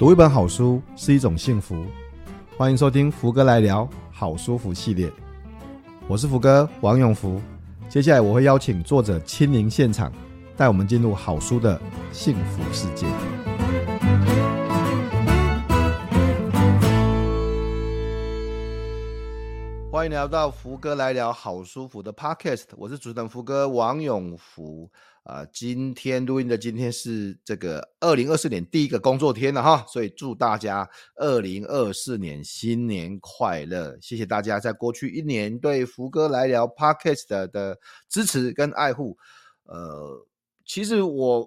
读一本好书是一种幸福，欢迎收听福哥来聊好书福系列。我是福哥王永福，接下来我会邀请作者亲临现场，带我们进入好书的幸福世界。欢迎来到福哥来聊好舒服的 Podcast，我是主持人福哥王永福。啊、呃，今天录音的今天是这个二零二四年第一个工作天了哈，所以祝大家二零二四年新年快乐！谢谢大家在过去一年对福哥来聊 Podcast 的，支持跟爱护。呃，其实我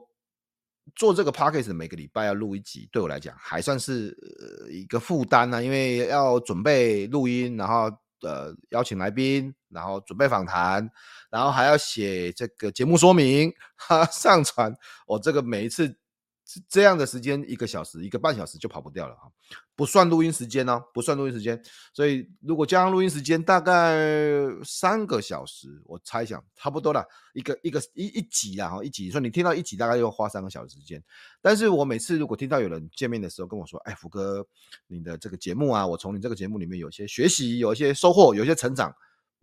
做这个 Podcast 每个礼拜要录一集，对我来讲还算是呃一个负担呢，因为要准备录音，然后。呃，邀请来宾，然后准备访谈，然后还要写这个节目说明，哈，上传。我这个每一次这样的时间，一个小时，一个半小时就跑不掉了哈，不算录音时间哦，不算录音时间。所以如果加上录音时间，大概三个小时，我猜想差不多了，一个一个一一集啊，哈，一集。所以你听到一集，大概要花三个小时时间。但是我每次如果听到有人见面的时候跟我说，哎，福哥，你的这个节目啊，我从你这个节目里面有些学习，有一些收获，有一些成长，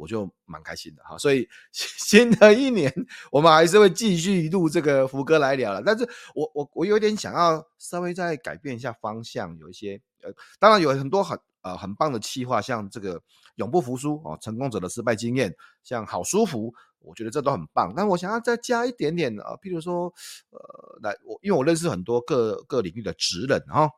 我就蛮开心的哈。所以新 的一年，我们还是会继续录这个福哥来聊了。但是我我我有点想要稍微再改变一下方向，有一些呃，当然有很多很呃很棒的企划，像这个永不服输哦，成功者的失败经验，像好舒服。我觉得这都很棒，但我想要再加一点点啊，譬如说，呃，来我因为我认识很多各各领域的职人哈。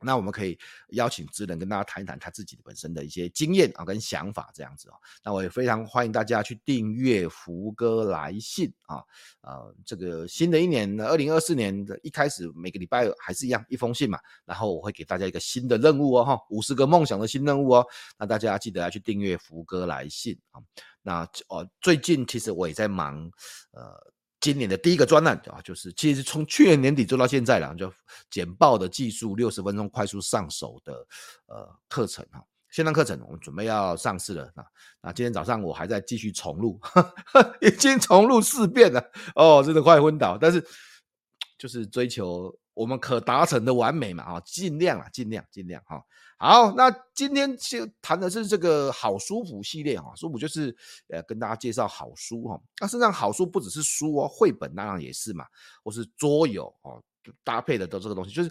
那我们可以邀请职人跟大家谈一谈他自己本身的一些经验啊跟想法这样子啊。那我也非常欢迎大家去订阅福哥来信啊，呃，这个新的一年二零二四年的一开始，每个礼拜还是一样一封信嘛。然后我会给大家一个新的任务哦，哈，五十个梦想的新任务哦。那大家记得要去订阅福哥来信啊。那哦，最近其实我也在忙，呃。今年的第一个专案啊，就是其实从去年年底做到现在了，就简报的技术六十分钟快速上手的呃课程哈，线上课程我们准备要上市了啊。那今天早上我还在继续重录，已经重录四遍了哦，真的快昏倒。但是就是追求我们可达成的完美嘛啊，尽量啊，尽量尽量哈。好，那今天就谈的是这个好书谱系列哈，书谱就是呃跟大家介绍好书哈。那实际上好书不只是书哦，绘本当然也是嘛，或是桌游哦，搭配的都这个东西，就是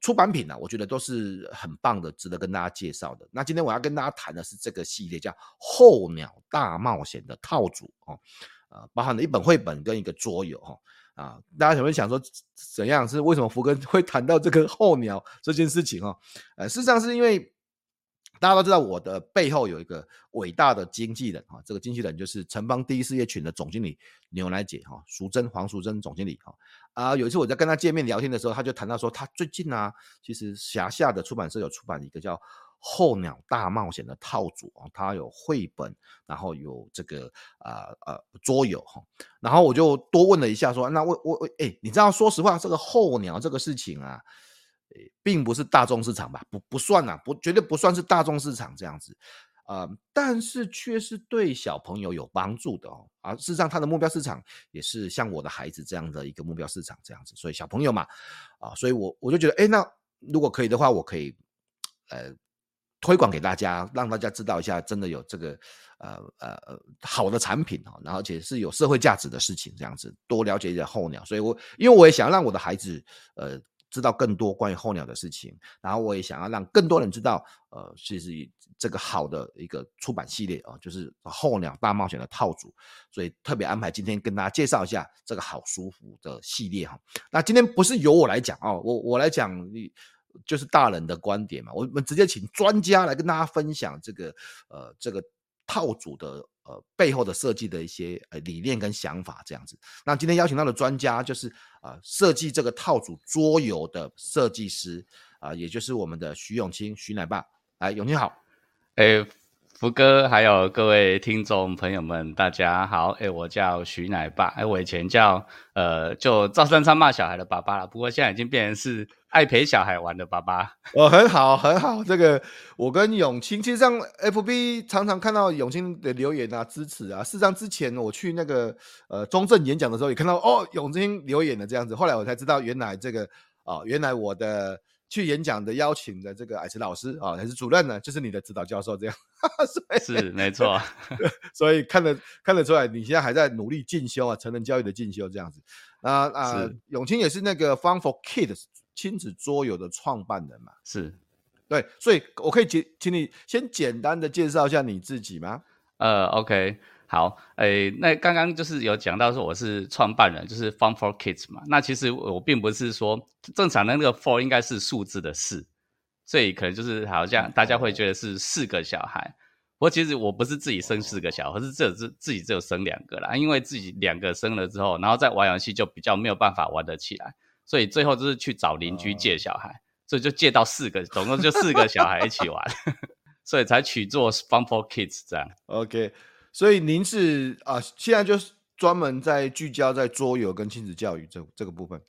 出版品呢，我觉得都是很棒的，值得跟大家介绍的。那今天我要跟大家谈的是这个系列，叫《候鸟大冒险》的套组哦，呃，包含了一本绘本跟一个桌游哈。啊，大家可能想说怎样是为什么福哥 会谈到这个候鸟这件事情哦？呃，事实上是因为大家都知道我的背后有一个伟大的经纪人哈，这个经纪人就是城邦第一事业群的总经理牛奶姐哈，淑珍黄淑珍总经理哈。啊，有一次我在跟他见面聊天的时候，他就谈到说，他最近呢，其实辖下的出版社有出版一个叫。候鸟大冒险的套组啊，它有绘本，然后有这个啊呃桌游哈，然后我就多问了一下说，那我我哎、欸，你知道说实话，这个候鸟这个事情啊，并不是大众市场吧？不不算啊，不绝对不算是大众市场这样子啊、但是却是对小朋友有帮助的哦啊，事实上他的目标市场也是像我的孩子这样的一个目标市场这样子，所以小朋友嘛啊，所以我我就觉得，哎、那如果可以的话，我可以呃。推广给大家，让大家知道一下，真的有这个呃呃呃好的产品哈，然后而且是有社会价值的事情，这样子多了解一点候鸟。所以我因为我也想让我的孩子呃知道更多关于候鸟的事情，然后我也想要让更多人知道呃，其实这个好的一个出版系列啊，就是候鸟大冒险的套组，所以特别安排今天跟大家介绍一下这个好书福的系列哈。那今天不是由我来讲哦，我我来讲。就是大人的观点嘛，我们直接请专家来跟大家分享这个呃这个套组的呃背后的设计的一些呃理念跟想法这样子。那今天邀请到的专家就是、呃、设计这个套组桌游的设计师啊、也就是我们的徐永清徐奶爸。哎，永清好，哎、福哥，还有各位听众朋友们，大家好！哎，我叫徐奶爸，哎，我以前叫呃，就照三餐骂小孩的爸爸了。不过现在已经变成是爱陪小孩玩的爸爸。哦，很好，很好。这个我跟永清，其实上 FB 常常看到永清的留言啊，支持啊。事实上，之前我去那个呃中正演讲的时候，也看到哦，永清留言的这样子。后来我才知道，原来这个、哦，原来我的去演讲的邀请的这个矮池老师啊，还是主任呢，就是你的指导教授这样。是没错，所以看得看得出来，你现在还在努力进修啊，成人教育的进修这样子。啊啊，永清也是那个 Fun for Kids 亲子桌游的创办人嘛？是，对，所以我可以请请你先简单的介绍一下你自己吗？呃，OK。好，诶，那刚刚就是有讲到说我是创办人，就是 Fun for Kids 嘛。那其实我并不是说正常的那个 for 应该是数字的四，所以可能就是好像大家会觉得是四个小孩。不过其实我不是自己生四个小孩，而是只自自己只有生两个啦。因为自己两个生了之后，然后再玩游戏就比较没有办法玩得起来，所以最后就是去找邻居借小孩，所以就借到四个，总共就四个小孩一起玩，所以才取做 Fun for Kids 这样。OK。所以您是啊，现在就是专门在聚焦在桌游跟亲子教育这这个部分，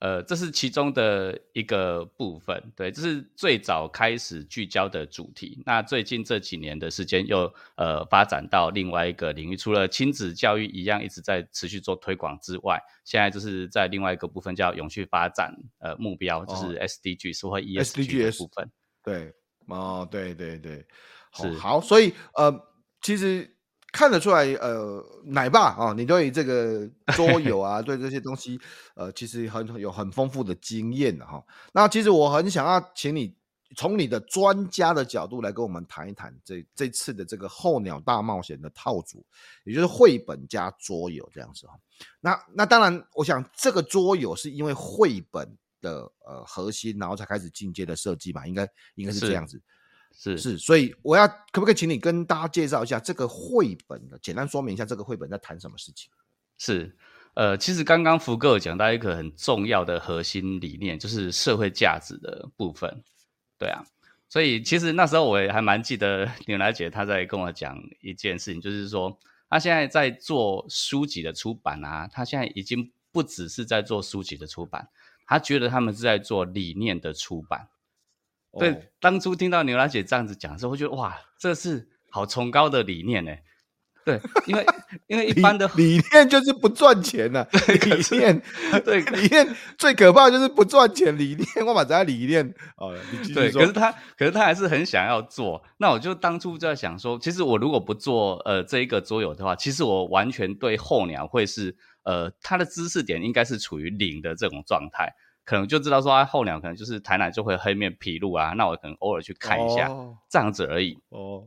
呃，这是其中的一个部分，对，这是最早开始聚焦的主题。那最近这几年的时间又呃发展到另外一个领域，除了亲子教育一样一直在持续做推广之外，现在就是在另外一个部分叫永续发展呃目标，就是 SDG，是或 ESG 的部分。对，哦，对对对，是好，所以呃，其实。看得出来，呃，奶爸啊，你对这个桌游啊，对这些东西，呃，其实很有很丰富的经验哈。那其实我很想要请你从你的专家的角度来跟我们谈一谈这这次的这个候鸟大冒险的套组，也就是绘本加桌游这样子哈。那那当然，我想这个桌游是因为绘本的呃核心，然后才开始进阶的设计嘛，应该应该是这样子。是是，所以我要可不可以请你跟大家介绍一下这个绘本呢，简单说明一下这个绘本在谈什么事情？是，呃，其实刚刚福哥有讲到一个很重要的核心理念，就是社会价值的部分。对啊，所以其实那时候我也还蛮记得 牛奶姐她在跟我讲一件事情，就是说她现在在做书籍的出版啊，她现在已经不只是在做书籍的出版，她觉得他们是在做理念的出版。对，哦、当初听到牛奶姐这样子讲的时候，我觉得哇，这是好崇高的理念呢。对，因为 因为一般的理念就是不赚钱呐、啊。理念，对，理念最可怕的就是不赚钱。理念，我把这些理念哦，对，可是他，可是他还是很想要做。那我就当初就在想说，其实我如果不做呃这一个桌游的话，其实我完全对候鸟会是呃它的知识点应该是处于零的这种状态。可能就知道说，啊，候鸟可能就是台南就会黑面琵鹭啊，那我可能偶尔去看一下，哦、这样子而已。哦，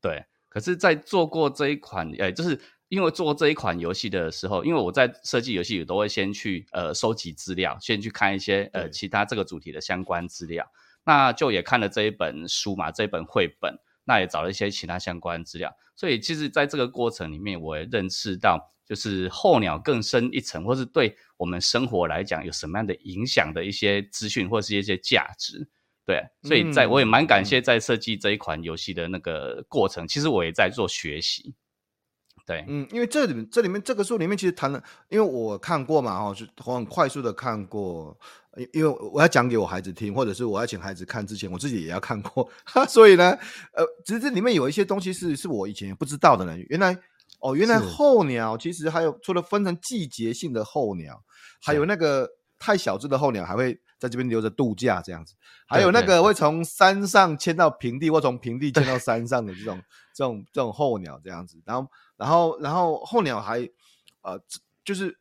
对。可是，在做过这一款，诶、欸，就是因为做这一款游戏的时候，因为我在设计游戏，也都会先去呃收集资料，先去看一些呃其他这个主题的相关资料。那就也看了这一本书嘛，这一本绘本，那也找了一些其他相关资料。所以，其实在这个过程里面，我也认识到。就是候鸟更深一层，或是对我们生活来讲有什么样的影响的一些资讯，或是一些价值，对，所以在我也蛮感谢在设计这一款游戏的那个过程，其实我也在做学习，对，嗯，因为这里面这里面这个书里面其实谈了，因为我看过嘛，哈，就我很快速的看过，因为我要讲给我孩子听，或者是我要请孩子看之前，我自己也要看过，所以呢，呃，其实这里面有一些东西是是我以前不知道的呢，原来。哦，原来候鸟其实还有除了分成季节性的候鸟，还有那个太小只的候鸟还会在这边留着度假这样子，还有那个会从山上迁到平地或从平地迁到山上的这种这种这种候鸟这样子，然后然后然后候鸟还呃就是。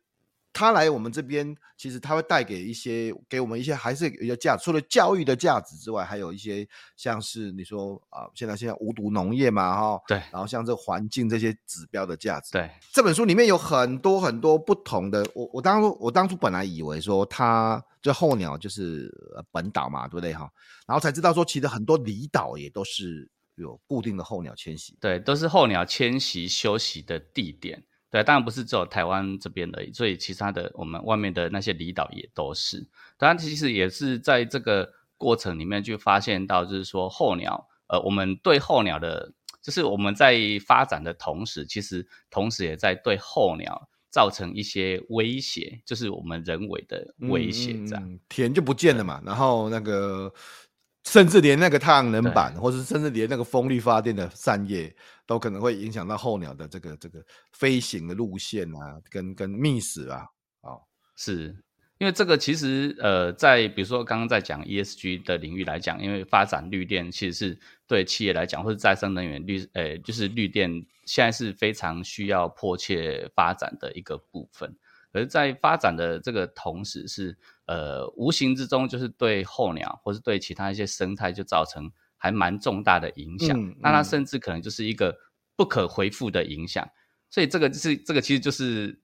他来我们这边，其实他会带给一些，给我们一些还是一个价值。除了教育的价值之外，还有一些像是你说啊，现在现在无毒农业嘛，哈，对，然后像这环境这些指标的价值，对。这本书里面有很多很多不同的，我我当初我当初本来以为说它这候鸟就是本岛嘛，对不对哈？然后才知道说，其实很多离岛也都是有固定的候鸟迁徙，对，都是候鸟迁徙休息的地点。对，当然不是只有台湾这边而已，所以其他的我们外面的那些离岛也都是。当然，其实也是在这个过程里面就发现到，就是说候鸟，呃，我们对候鸟的，就是我们在发展的同时，其实同时也在对候鸟造成一些威胁，就是我们人为的威胁，这样、嗯、田就不见了嘛，然后那个。甚至连那个太阳能板，或者甚至连那个风力发电的扇叶，都可能会影响到候鸟的这个这个飞行的路线啊，跟跟觅食啊，哦，是，因为这个其实呃，在比如说刚刚在讲 ESG 的领域来讲，因为发展绿电其实是对企业来讲，或者再生能源绿呃，就是绿电现在是非常需要迫切发展的一个部分。而在发展的这个同时是，是呃无形之中就是对候鸟或是对其他一些生态就造成还蛮重大的影响。嗯嗯、那它甚至可能就是一个不可回复的影响。所以这个就是这个其实就是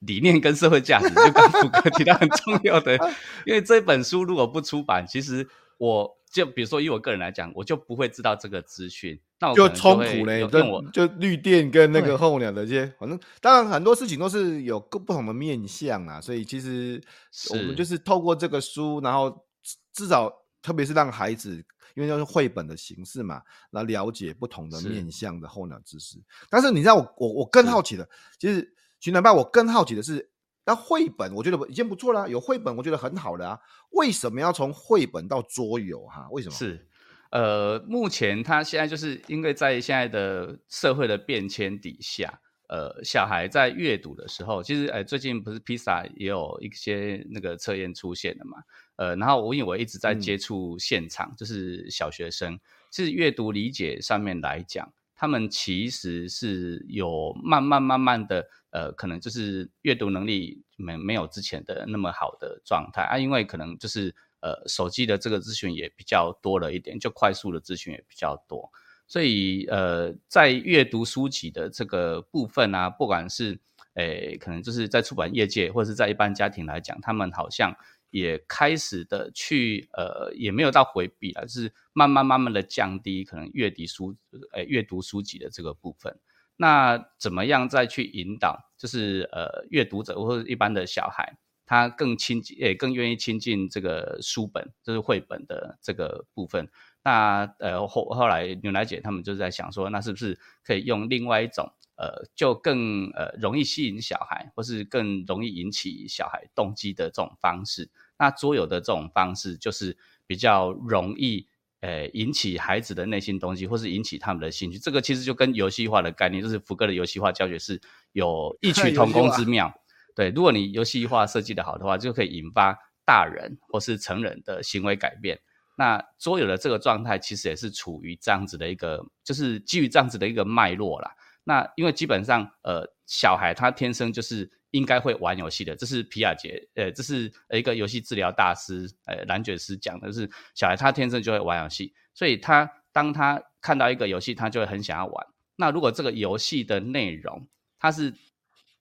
理念跟社会价值，就刚 福哥提到很重要的。因为这本书如果不出版，其实我就比如说以我个人来讲，我就不会知道这个资讯。那我就冲突嘞，就就绿电跟那个候鸟的这些，反正当然很多事情都是有各不同的面向啊，所以其实我们就是透过这个书，然后至少特别是让孩子，因为就是绘本的形式嘛，来了解不同的面向的候鸟知识。但是你知道我我我更好奇的，其实徐南爸，我更好奇的是，那绘本我觉得已经不错了，有绘本我觉得很好了啊，为什么要从绘本到桌游哈？为什么？是。呃，目前他现在就是因为在现在的社会的变迁底下，呃，小孩在阅读的时候，其实，呃，最近不是披萨也有一些那个测验出现了嘛，呃，然后我因为我一直在接触现场，嗯、就是小学生，其实阅读理解上面来讲，他们其实是有慢慢慢慢的，呃，可能就是阅读能力没没有之前的那么好的状态啊，因为可能就是。呃，手机的这个资讯也比较多了一点，就快速的资讯也比较多，所以呃，在阅读书籍的这个部分啊，不管是诶，可能就是在出版业界或者是在一般家庭来讲，他们好像也开始的去呃，也没有到回避了，就是慢慢慢慢的降低可能阅读书呃阅读书籍的这个部分。那怎么样再去引导，就是呃，阅读者或者一般的小孩？他更亲近，也更愿意亲近这个书本，就是绘本的这个部分。那呃后后来牛奶姐他们就在想说，那是不是可以用另外一种呃，就更呃容易吸引小孩，或是更容易引起小孩动机的这种方式？那桌游的这种方式，就是比较容易呃引起孩子的内心动机，或是引起他们的兴趣。这个其实就跟游戏化的概念，就是福哥的游戏化教学是有异曲 同工之妙。对，如果你游戏化设计的好的话，就可以引发大人或是成人的行为改变。那桌游的这个状态其实也是处于这样子的一个，就是基于这样子的一个脉络啦。那因为基本上，呃，小孩他天生就是应该会玩游戏的，这是皮亚杰，呃，这是一个游戏治疗大师，呃，蓝爵师讲的，是小孩他天生就会玩游戏，所以他当他看到一个游戏，他就会很想要玩。那如果这个游戏的内容，它是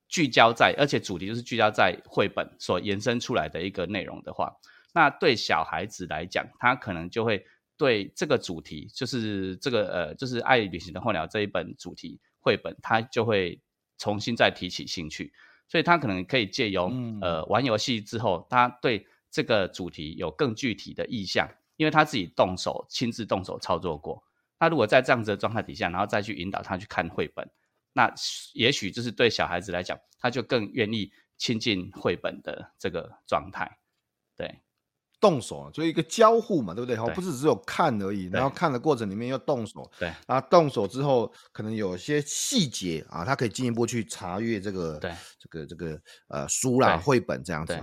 聚焦在，而且主题就是聚焦在绘本所延伸出来的一个内容的话，那对小孩子来讲，他可能就会对这个主题，就是这个呃，就是《爱旅行的候鸟》这一本主题绘本，他就会重新再提起兴趣，所以他可能可以借由、嗯、呃玩游戏之后，他对这个主题有更具体的意向，因为他自己动手亲自动手操作过。那如果在这样子的状态底下，然后再去引导他去看绘本。那也许就是对小孩子来讲，他就更愿意亲近绘本的这个状态，对，动手，所以一个交互嘛，对不对？哈，不是只有看而已，然后看的过程里面要动手，对，然后动手之后，可能有些细节啊，他可以进一步去查阅这个，对，这个这个呃书啦、绘本这样子。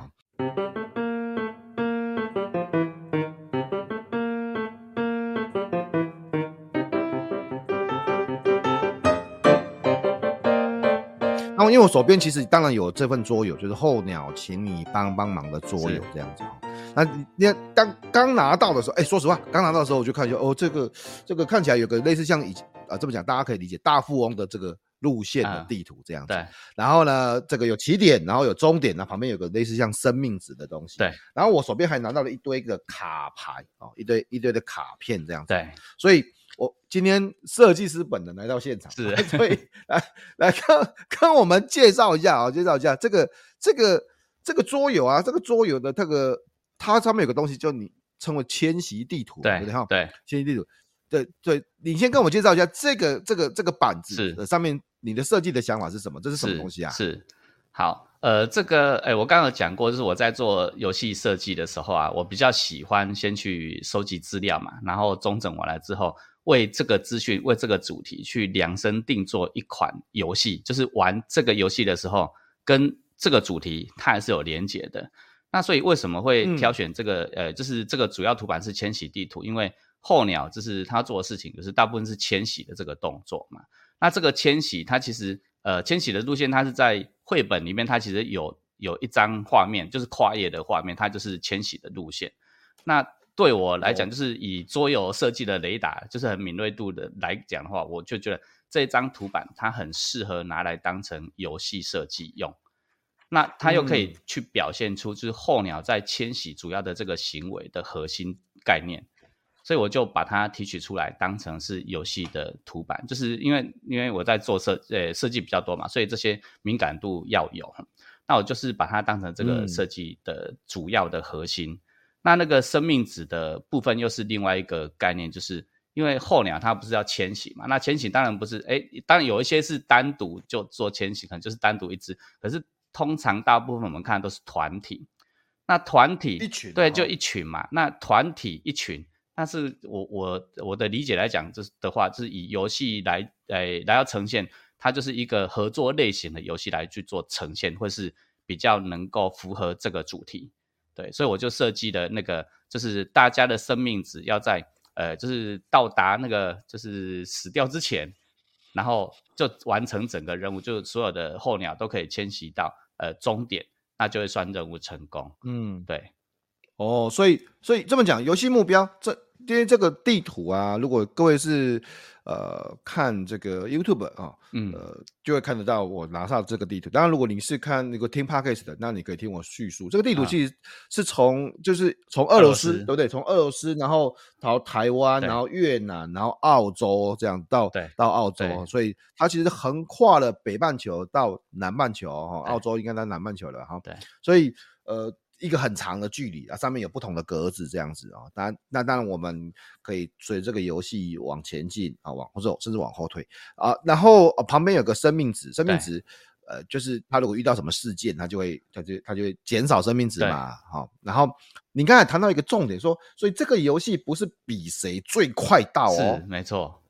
因为我手边其实当然有这份桌游，就是候鸟，请你帮帮忙的桌游这样子。那你看刚刚拿到的时候，哎、欸，说实话，刚拿到的时候我就看一下，哦，这个这个看起来有个类似像以前啊这么讲，大家可以理解大富翁的这个路线的地图这样子。对。然后呢，这个有起点，然后有终点，那旁边有个类似像生命值的东西。对。然后我手边还拿到了一堆个卡牌哦，一堆一堆的卡片这样子。对。所以。我今天设计师本人来到现场，是，所以来来跟跟我们介绍一下啊，介绍一下这个这个这个桌游啊，这个桌游的这个它上面有个东西，就你称为迁徙地图，对对对，迁徙地图，对对，你先跟我介绍一下这个这个这个板子是上面你的设计的想法是什么？这是什么东西啊？是，是好，呃，这个哎，我刚刚有讲过，就是我在做游戏设计的时候啊，我比较喜欢先去收集资料嘛，然后中整完了之后。为这个资讯，为这个主题去量身定做一款游戏，就是玩这个游戏的时候，跟这个主题它还是有连结的。那所以为什么会挑选这个？嗯、呃，就是这个主要图版是迁徙地图，因为候鸟就是它做的事情，就是大部分是迁徙的这个动作嘛。那这个迁徙，它其实呃迁徙的路线，它是在绘本里面，它其实有有一张画面，就是跨页的画面，它就是迁徙的路线。那对我来讲，就是以桌游设计的雷达，就是很敏锐度的来讲的话，我就觉得这张图板它很适合拿来当成游戏设计用。那它又可以去表现出就是候鸟在迁徙主要的这个行为的核心概念。所以我就把它提取出来，当成是游戏的图板，就是因为因为我在做设呃设计比较多嘛，所以这些敏感度要有。那我就是把它当成这个设计的主要的核心。嗯、那那个生命值的部分又是另外一个概念，就是因为候鸟它不是要迁徙嘛，那迁徙当然不是，哎，当然有一些是单独就做迁徙，可能就是单独一只，可是通常大部分我们看都是团体。那团体一群对，就一群嘛，那团体一群。但是我我我的理解来讲，就是的话，就是以游戏来诶来要呈现，它就是一个合作类型的游戏来去做呈现，或是比较能够符合这个主题。对，所以我就设计了那个，就是大家的生命值要在呃，就是到达那个就是死掉之前，然后就完成整个任务，就所有的候鸟都可以迁徙到呃终点，那就会算任务成功。嗯，对。哦，所以所以这么讲，游戏目标这。因为这个地图啊，如果各位是呃看这个 YouTube 啊，嗯，呃，就会看得到我拿上这个地图。当然，如果你是看那个听 Podcast 的，那你可以听我叙述。这个地图其实是从、啊、就是从俄罗斯，对不对？从俄罗斯，然后到台湾，然后越南，然后澳洲，这样到到澳洲，所以它其实横跨了北半球到南半球哈。澳洲应该在南半球了哈。对，所以呃。一个很长的距离啊，上面有不同的格子这样子啊，当然，那当然我们可以随这个游戏往前进啊，往或者甚至往后退。啊，然后旁边有个生命值，生命值，呃，就是他如果遇到什么事件，他就会，他就他就会减少生命值嘛，好，然后你刚才谈到一个重点，说，所以这个游戏不是比谁最快到哦，是没错，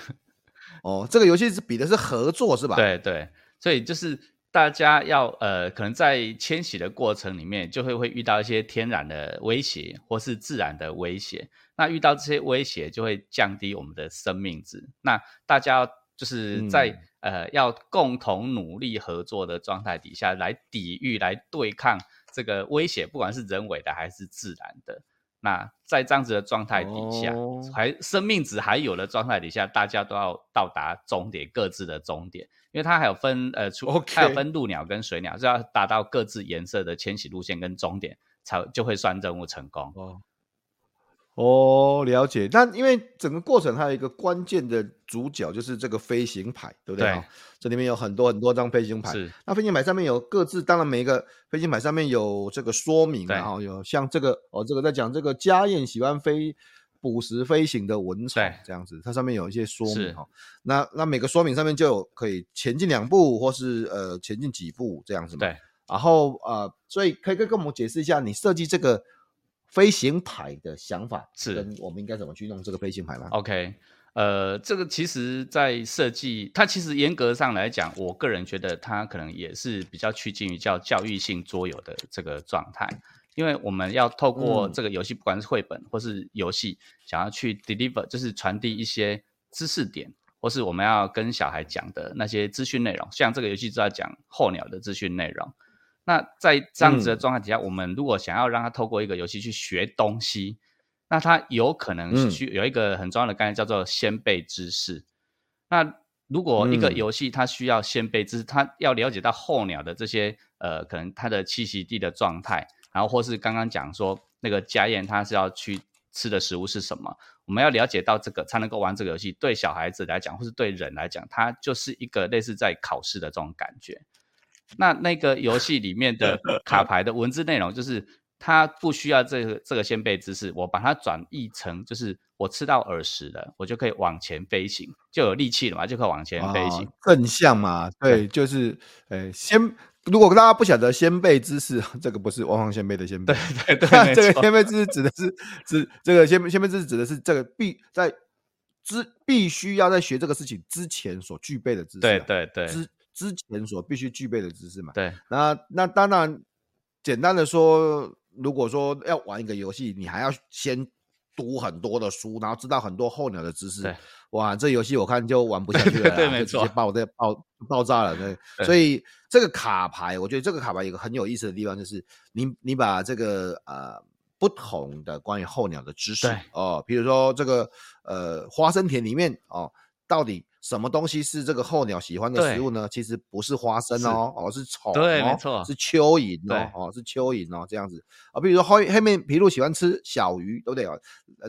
哦，这个游戏是比的是合作是吧？对对，所以就是。大家要呃，可能在迁徙的过程里面，就会会遇到一些天然的威胁，或是自然的威胁。那遇到这些威胁，就会降低我们的生命值。那大家就是在、嗯、呃，要共同努力合作的状态底下，来抵御、来对抗这个威胁，不管是人为的还是自然的。那在这样子的状态底下，哦、还生命值还有的状态底下，大家都要到达终点，各自的终点，因为它还有分呃，出 Okay. 还有分陆鸟跟水鸟，是要达到各自颜色的迁徙路线跟终点，才就会算任务成功。哦哦，了解。那因为整个过程还有一个关键的主角，就是这个飞行牌，对不对？对。这里面有很多很多张飞行牌。是。那飞行牌上面有各自，当然每一个飞行牌上面有这个说明，然后有像这个哦，这个在讲这个家燕喜欢飞捕食飞行的蚊虫，这样子，它上面有一些说明哈。那那每个说明上面就有可以前进两步，或是呃前进几步这样子嘛。对。然后呃，所以可以跟跟我们解释一下，你设计这个。飞行牌的想法是，跟我们应该怎么去弄这个飞行牌吗？OK，呃，这个其实，在设计它其实严格上来讲，我个人觉得它可能也是比较趋近于叫教育性桌游的这个状态，因为我们要透过这个游戏，不管是绘本或是游戏，想要去 deliver，就是传递一些知识点，或是我们要跟小孩讲的那些资讯内容，像这个游戏就要讲候鸟的资讯内容。那在这样子的状态底下，嗯、我们如果想要让他透过一个游戏去学东西，那他有可能是需有一个很重要的概念叫做先辈知识。嗯、那如果一个游戏它需要先辈知识，它要了解到候鸟的这些呃，可能它的栖息地的状态，然后或是刚刚讲说那个家宴他是要去吃的食物是什么，我们要了解到这个才能够玩这个游戏。对小孩子来讲，或是对人来讲，它就是一个类似在考试的这种感觉。那那个游戏里面的卡牌的文字内容，就是它不需要这个这个先备知识，我把它转译成就是我吃到耳石了，我就可以往前飞行，就有力气了嘛，就可以往前飞行。正向嘛，对，对就是呃，先如果大家不晓得先辈知识，这个不是汪汪先辈的先辈，对对对，这个先辈知识指的是指这个先先辈知识指的是这个必在之必须要在学这个事情之前所具备的知识，对对对。之之前所必须具备的知识嘛，对，那那当然，简单的说，如果说要玩一个游戏，你还要先读很多的书，然后知道很多候鸟的知识。对哇，这游戏我看就玩不下去了，对，没错，爆这爆爆炸了。对，对所以这个卡牌，我觉得这个卡牌有个很有意思的地方，就是你你把这个呃不同的关于候鸟的知识哦，比如说这个呃花生田里面哦，到底。什么东西是这个候鸟喜欢的食物呢？其实不是花生哦，哦是虫，对，没错，是蚯蚓哦，哦是蚯蚓哦，这样子啊。比如说黑黑面琵鹭喜欢吃小鱼，对不对啊？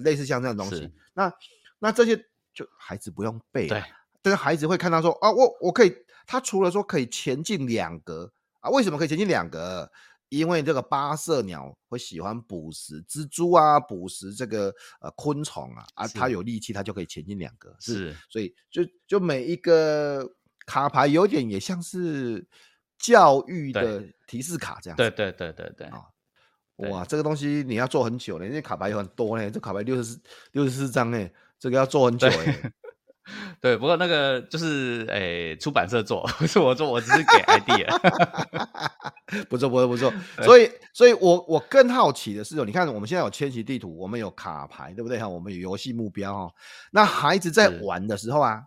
类似像这样的东西。那那这些就孩子不用背，对，但是孩子会看到说啊，我我可以，他除了说可以前进两格啊，为什么可以前进两格？因为这个八色鸟会喜欢捕食蜘蛛啊，捕食这个呃昆虫啊，啊，它有力气，它就可以前进两个。是，是所以就就每一个卡牌有点也像是教育的提示卡这样。对对对对对啊！哇，这个东西你要做很久呢，因为卡牌有很多呢，这卡牌六十四六十四张哎，这个要做很久哎。对，不过那个就是诶、欸，出版社做，不是我做，我只是给 idea。不错，不错，不错。所以，所以我我更好奇的是，你看我们现在有迁徙地图，我们有卡牌，对不对？哈，我们有游戏目标哈。那孩子在玩的时候啊，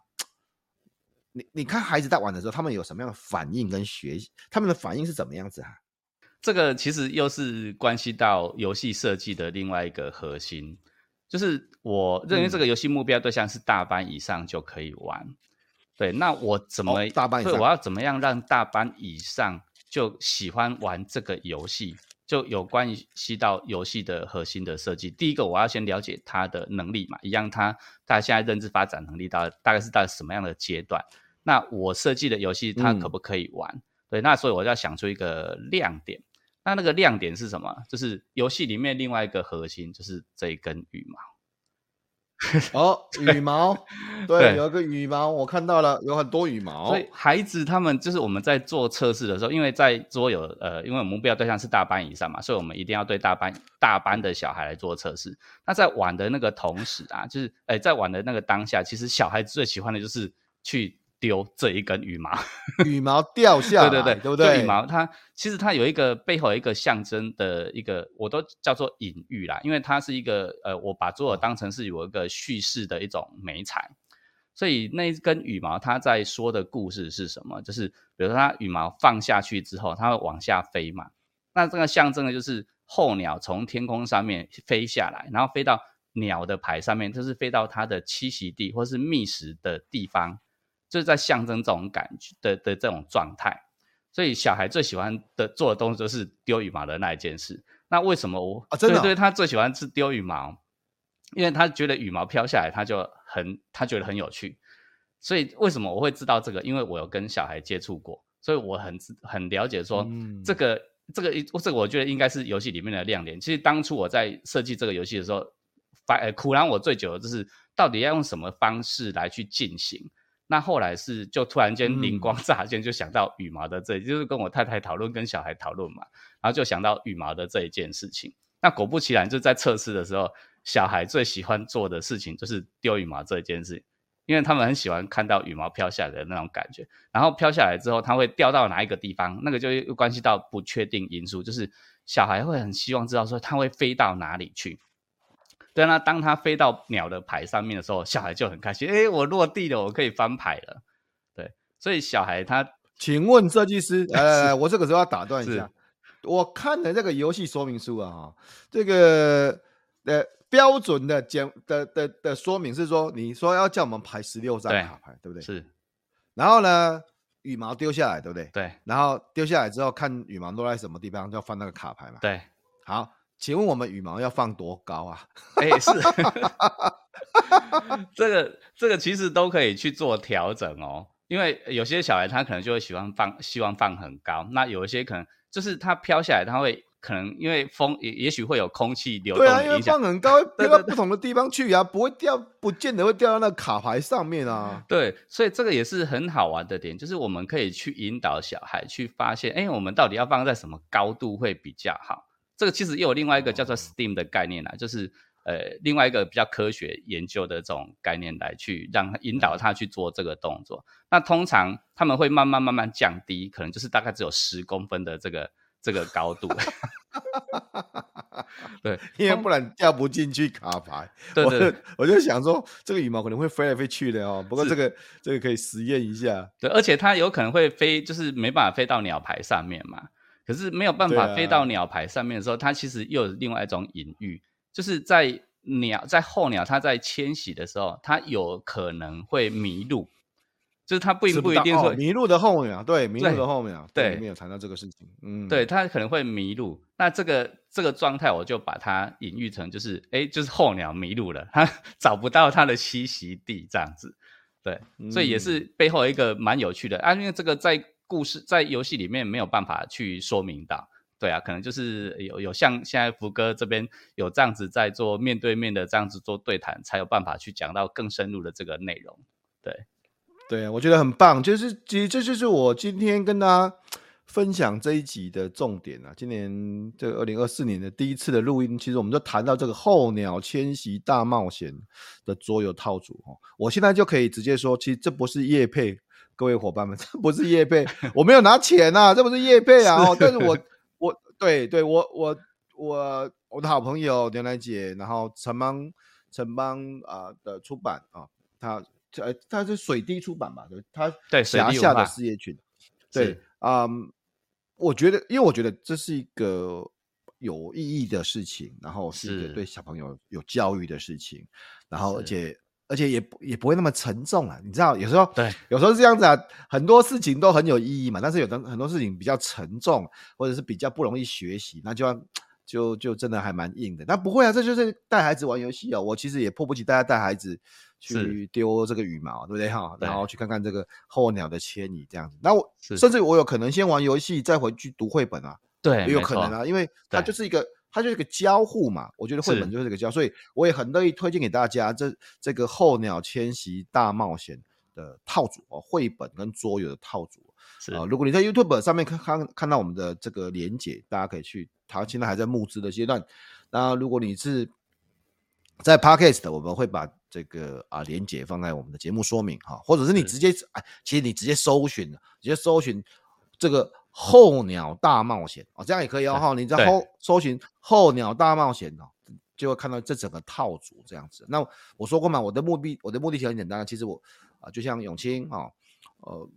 你你看孩子在玩的时候，他们有什么样的反应跟学习？他们的反应是怎么样子啊？这个其实又是关系到游戏设计的另外一个核心。就是我认为这个游戏目标对象是大班以上就可以玩，嗯、对，那我怎么、哦、大班以上？对，我要怎么样让大班以上就喜欢玩这个游戏？就有关系到游戏的核心的设计。第一个，我要先了解他的能力嘛，一样他他现在认知发展能力到大概是到什么样的阶段？那我设计的游戏他可不可以玩？嗯、对，那所以我就要想出一个亮点。那那个亮点是什么？就是游戏里面另外一个核心，就是这一根羽毛。哦，羽毛，对，对有一个羽毛，我看到了，有很多羽毛。所以孩子他们就是我们在做测试的时候，因为在桌游，呃，因为我们目标对象是大班以上嘛，所以我们一定要对大班大班的小孩来做测试。那在玩的那个同时啊，就是，哎，在玩的那个当下，其实小孩子最喜欢的就是去。丢这一根羽毛，羽毛掉下来，对对对，对不对？羽毛它其实它有一个背后有一个象征的一个，我都叫做隐喻啦，因为它是一个呃，我把左耳当成是有一个叙事的一种美彩，所以那一根羽毛它在说的故事是什么？就是比如说它羽毛放下去之后，它会往下飞嘛，那这个象征的就是候鸟从天空上面飞下来，然后飞到鸟的牌上面，就是飞到它的栖息地或是觅食的地方。就是在象征这种感觉的的这种状态，所以小孩最喜欢的做的东西就是丢羽毛的那一件事。那为什么我啊真的、哦、对，对，他最喜欢是丢羽毛，因为他觉得羽毛飘下来他就很他觉得很有趣。所以为什么我会知道这个？因为我有跟小孩接触过，所以我很很了解说、嗯、这个这个这个我觉得应该是游戏里面的亮点。其实当初我在设计这个游戏的时候，反苦恼我最久的就是到底要用什么方式来去进行。那后来是就突然间灵光乍现，就想到羽毛的这，就是跟我太太讨论，跟小孩讨论嘛，然后就想到羽毛的这一件事情。那果不其然，就在测试的时候，小孩最喜欢做的事情就是丢羽毛这一件事，因为他们很喜欢看到羽毛飘下来的那种感觉。然后飘下来之后，它会掉到哪一个地方，那个就又关系到不确定因素，就是小孩会很希望知道说它会飞到哪里去。对，那当他飞到鸟的牌上面的时候，小孩就很开心。哎，我落地了，我可以翻牌了。对，所以小孩他，请问设计师，来来来，我这个时候要打断一下。我看了这个游戏说明书啊，哈，这个呃标准的简的的的，的说明是说，你说要叫我们排十六张卡牌，对不对？是。然后呢，羽毛丢下来，对不对？对。然后丢下来之后，看羽毛落在什么地方，就要翻那个卡牌嘛。对。好。请问我们羽毛要放多高啊？哎、欸，是 这个这个其实都可以去做调整哦。因为有些小孩他可能就会喜欢放，希望放很高。那有一些可能就是它飘下来，它会可能因为风也也许会有空气流动的影响。对啊，因为放很高，飘到不同的地方去啊，不会掉，不见得会掉到那卡牌上面啊。对，所以这个也是很好玩的点，就是我们可以去引导小孩去发现，哎，我们到底要放在什么高度会比较好。这个其实又有另外一个叫做 STEAM 的概念啦，就是呃另外一个比较科学研究的这种概念来去让他引导他去做这个动作。那通常他们会慢慢慢慢降低，可能就是大概只有十公分的这个这个高度。对，因为不然掉不进去卡牌。对对，我就想说，这个羽毛可能会飞来飞去的哦。不过这个这个可以实验一下。对，而且它有可能会飞，就是没办法飞到鸟牌上面嘛。可是没有办法飞到鸟牌上面的时候，啊、它其实又有另外一种隐喻，就是在鸟在候鸟它在迁徙的时候，它有可能会迷路。就是它不不不一定会、哦、迷路的候鸟，对迷路的候鸟，对，没有谈到这个事情，嗯，对，它可能会迷路。那这个这个状态，我就把它隐喻成就是，哎，就是候鸟迷路了，它 找不到它的栖息地，这样子，对，嗯、所以也是背后一个蛮有趣的啊，因为这个在故事在游戏里面没有办法去说明到，对啊，可能就是有有像现在福哥这边有这样子在做面对面的这样子做对谈，才有办法去讲到更深入的这个内容，对。对，我觉得很棒，就是其实这就是我今天跟大家分享这一集的重点啊。今年这个二零二四年的第一次的录音，其实我们就谈到这个候鸟迁徙大冒险的桌游套组哦。我现在就可以直接说，其实这不是叶配，各位伙伴们，这不是叶贝，我没有拿钱啊，这不是叶贝啊。哦，但是我我对对我我我我的好朋友牛奶姐，然后城邦城邦啊的出版啊，他。呃，他是水滴出版吧？对，它辖下的事业群。对，嗯，我觉得，因为我觉得这是一个有意义的事情，然后是一个对小朋友有教育的事情，然后而且而且也也不会那么沉重啊。你知道，有时候对，有时候是这样子啊，很多事情都很有意义嘛，但是有的很多事情比较沉重，或者是比较不容易学习，那就要就就真的还蛮硬的。那不会啊，这就是带孩子玩游戏哦。我其实也迫不及待带孩子。去丢这个羽毛，对不对哈？然后去看看这个候鸟的迁移这样子。那我甚至我有可能先玩游戏，再回去读绘本啊。对，也有可能啊，因为它就是一个，它就是一个交互嘛。我觉得绘本就是这个交，所以我也很乐意推荐给大家这这个候鸟迁徙大冒险的套组哦，绘本跟桌游的套组。是啊，如果你在 YouTube 上面看看看到我们的这个连结，大家可以去。它现在还在募资的阶段。那如果你是在 Podcast，我们会把这个啊连结放在我们的节目说明哈，或者是你直接哎，其实你直接搜寻，直接搜寻这个候鸟大冒险哦，这样也可以哦哈。你在后搜寻候鸟大冒险哦，就会看到这整个套组这样子。那我说过嘛，我的目的我的目的其实很简单，其实我啊就像永清啊，呃，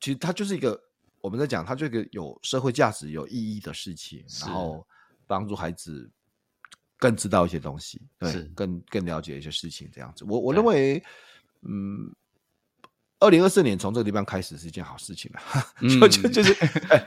其实它就是一个我们在讲，它这个有社会价值、有意义的事情，然后帮助孩子。更知道一些东西，对，更更了解一些事情，这样子。我我认为，嗯，二零二四年从这个地方开始是一件好事情了。嗯、就就就是，哎，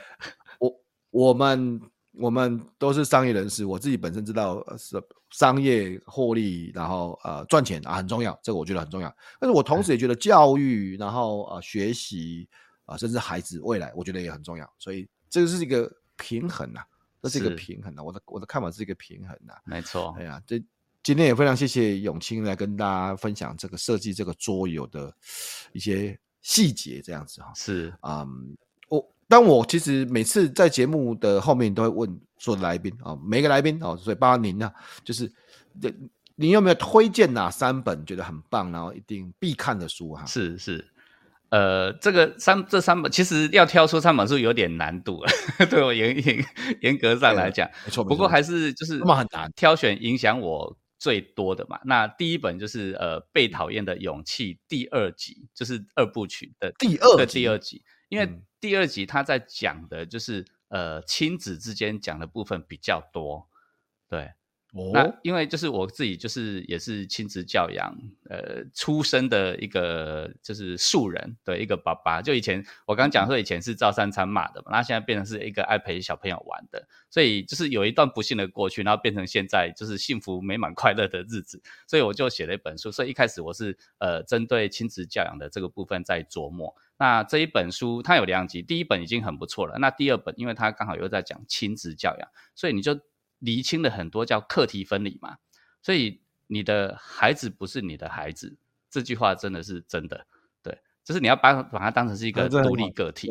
我我们我们都是商业人士，我自己本身知道是商业获利，然后呃赚钱啊很重要，这个我觉得很重要。但是我同时也觉得教育，然后呃学习啊、呃，甚至孩子未来，我觉得也很重要。所以这个是一个平衡啊。这是一个平衡的，我的我的看法是一个平衡的，没错。哎呀，这今天也非常谢谢永清来跟大家分享这个设计这个桌游的一些细节，这样子哈。是啊，我当我其实每次在节目的后面都会问所有的来宾啊，每个来宾哦，所以包括您呢，就是你有没有推荐哪三本觉得很棒，然后一定必看的书哈？是是。呃，这个三这三本其实要挑出三本书有点难度了，对我严严严格上来讲，没错。不过还是就是那么很难挑选影响我最多的嘛。那第一本就是呃《被讨厌的勇气》第二集，就是二部曲的第二的第二集，因为第二集他在讲的就是呃亲子之间讲的部分比较多，对。哦、那因为就是我自己就是也是亲子教养呃出身的一个就是素人的一个爸爸，就以前我刚讲说以前是照三餐骂的嘛，那现在变成是一个爱陪小朋友玩的，所以就是有一段不幸的过去，然后变成现在就是幸福美满快乐的日子，所以我就写了一本书，所以一开始我是呃针对亲子教养的这个部分在琢磨。那这一本书它有两集，第一本已经很不错了，那第二本因为它刚好又在讲亲子教养，所以你就。厘清了很多叫课题分离嘛，所以你的孩子不是你的孩子，这句话真的是真的，对，就是你要把把它当成是一个独立个体，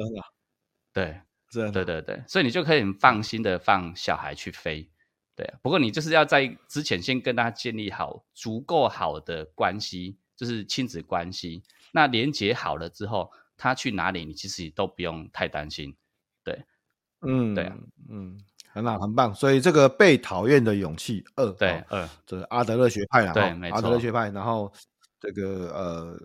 对，对对对对，所以你就可以很放心的放小孩去飞，对，不过你就是要在之前先跟他建立好足够好的关系，就是亲子关系，那连接好了之后，他去哪里你其实都不用太担心，对。嗯，对啊，嗯，很好，很棒。所以这个被讨厌的勇气二，对，二，这个阿德勒学派啦，对，阿德勒学派。然后这个呃，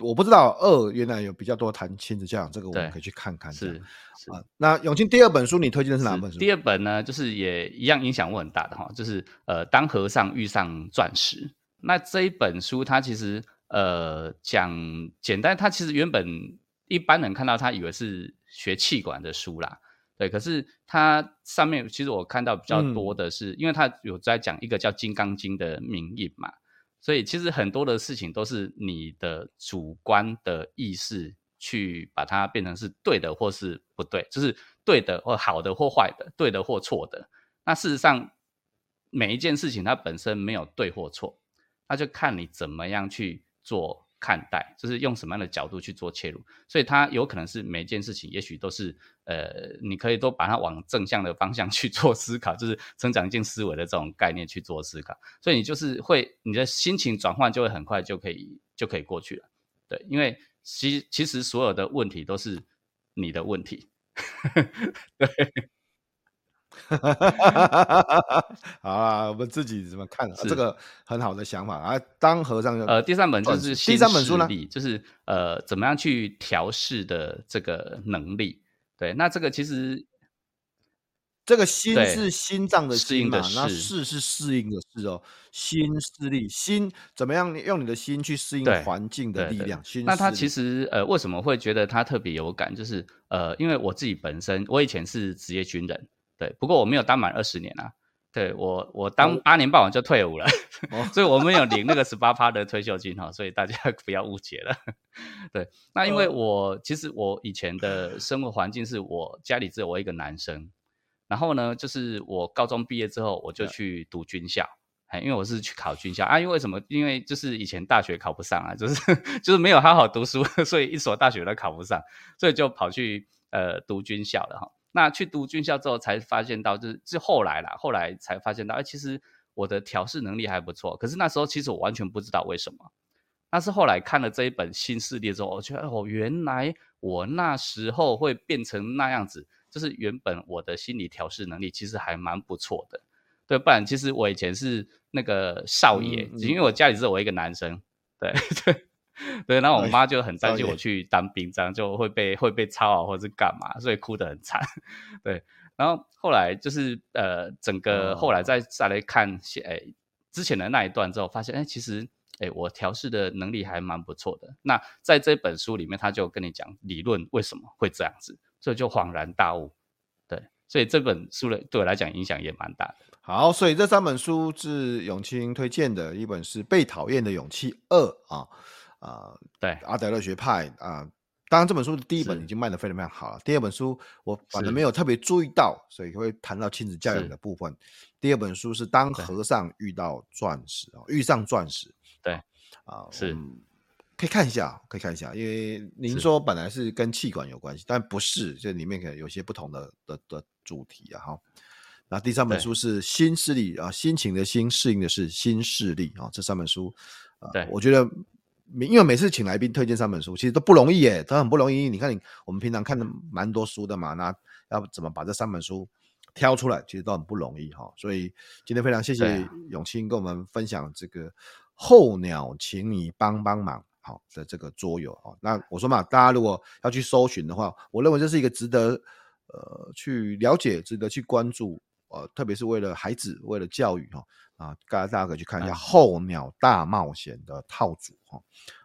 我不知道二原来有比较多谈亲子教养，这个我们可以去看看。是是啊，那永清第二本书你推荐的是哪本书？第二本呢，就是也一样影响我很大的哈，就是呃，当和尚遇上钻石。那这一本书它其实呃讲简单，它其实原本一般人看到他以为是学气管的书啦。对，可是它上面其实我看到比较多的是，嗯、因为它有在讲一个叫《金刚经》的名义嘛，所以其实很多的事情都是你的主观的意识去把它变成是对的或是不对，就是对的或好的或坏的，对的或错的。那事实上每一件事情它本身没有对或错，那就看你怎么样去做。看待就是用什么样的角度去做切入，所以它有可能是每件事情，也许都是呃，你可以都把它往正向的方向去做思考，就是成长性思维的这种概念去做思考，所以你就是会你的心情转换就会很快就可以就可以过去了，对，因为其其实所有的问题都是你的问题，对。哈哈哈哈哈！好啊，我们自己怎么看？啊、这个很好的想法啊。当和尚呃，第三本就是第三本书呢，就是呃，怎么样去调试的这个能力。对，那这个其实这个心是心脏的心嘛，那适是适应的适哦。心势力，心怎么样用你的心去适应环境的力量？心。那他其实呃，为什么会觉得他特别有感？就是呃，因为我自己本身，我以前是职业军人。对，不过我没有当满二十年啊。对我，我当八年半完就退伍了，哦、所以我没有领那个十八趴的退休金哈，所以大家 不要误解了。对，那因为我、哦、其实我以前的生活环境是我家里只有我一个男生，然后呢，就是我高中毕业之后我就去读军校，哎，因为我是去考军校啊，因为为什么？因为就是以前大学考不上啊，就是 就是没有好好读书，所以一所大学都考不上，所以就跑去呃读军校了哈。那去读军校之后，才发现到，就是就后来啦，后来才发现到，哎，其实我的调试能力还不错。可是那时候其实我完全不知道为什么。但是后来看了这一本新势力之后，我觉得哦，原来我那时候会变成那样子，就是原本我的心理调试能力其实还蛮不错的。对，不然其实我以前是那个少爷，嗯嗯、因为我家里只有我一个男生。对对。对，然后我妈就很担心我去当兵，这样就会被会被操啊，或者是干嘛，所以哭得很惨。对，然后后来就是呃，整个后来再再来看，哎，之前的那一段之后，发现哎，其实哎，我调试的能力还蛮不错的。那在这本书里面，他就跟你讲理论为什么会这样子，所以就恍然大悟。对，所以这本书的对我来讲影响也蛮大的。好，所以这三本书是永清推荐的，一本是《被讨厌的勇气二》啊。啊，呃、对，阿德勒学派啊、呃，当然这本书的第一本已经卖得非常非常好了。第二本书我反正没有特别注意到，所以会谈到亲子教养的部分。第二本书是当和尚遇到钻石啊，遇上钻石，对啊，是可以看一下，可以看一下，因为您说本来是跟气管有关系，但不是，这里面可能有些不同的的的主题啊。哈，那第三本书是新势力啊，心情的心适应的是新势力啊，这三本书啊，对我觉得。因为每次请来宾推荐三本书，其实都不容易耶，都很不容易。你看你，我们平常看的蛮多书的嘛，那要怎么把这三本书挑出来，其实都很不容易哈。所以今天非常谢谢永清跟我们分享这个候鸟，请你帮帮忙好的这个桌游啊。那我说嘛，大家如果要去搜寻的话，我认为这是一个值得呃去了解、值得去关注呃，特别是为了孩子、为了教育哈。啊，大家大家可以去看一下《候鸟大冒险》的套组哈，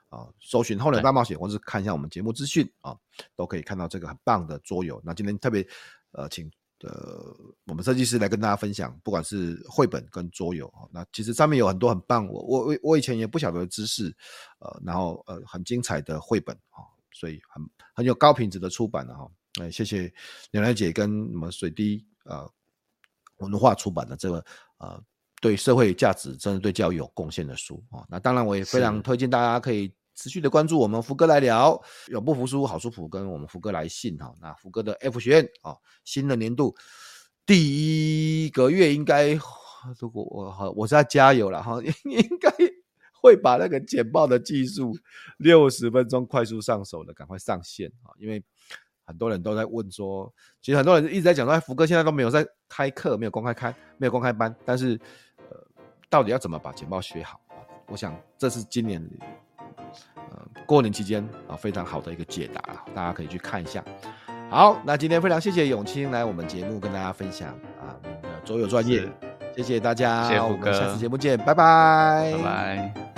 啊，搜寻《候鸟大冒险》或是看一下我们节目资讯啊，都可以看到这个很棒的桌游。那今天特别呃，请呃我们设计师来跟大家分享，不管是绘本跟桌游啊，那其实上面有很多很棒，我我我我以前也不晓得的知识，呃，然后呃很精彩的绘本啊，所以很很有高品质的出版了哈。哎，谢谢牛奶姐跟我们水滴呃文化出版的这个呃。对社会价值，真的对教育有贡献的书啊、哦，那当然我也非常推荐大家可以持续的关注我们福哥来聊，永不服输，好书谱跟我们福哥来信哈、哦。那福哥的 F 学院啊、哦，新的年度第一个月应该，如果我好我是要加油了哈、哦，应该会把那个简报的技术六十分钟快速上手的赶快上线啊，因为很多人都在问说，其实很多人一直在讲说，哎，福哥现在都没有在开课，没有公开开，没有公开班，但是，呃，到底要怎么把简报学好？我想这是今年，呃，过年期间啊非常好的一个解答，大家可以去看一下。好，那今天非常谢谢永清来我们节目跟大家分享啊，卓有专业，谢谢大家，谢谢，我们下次节目见，拜拜，拜拜。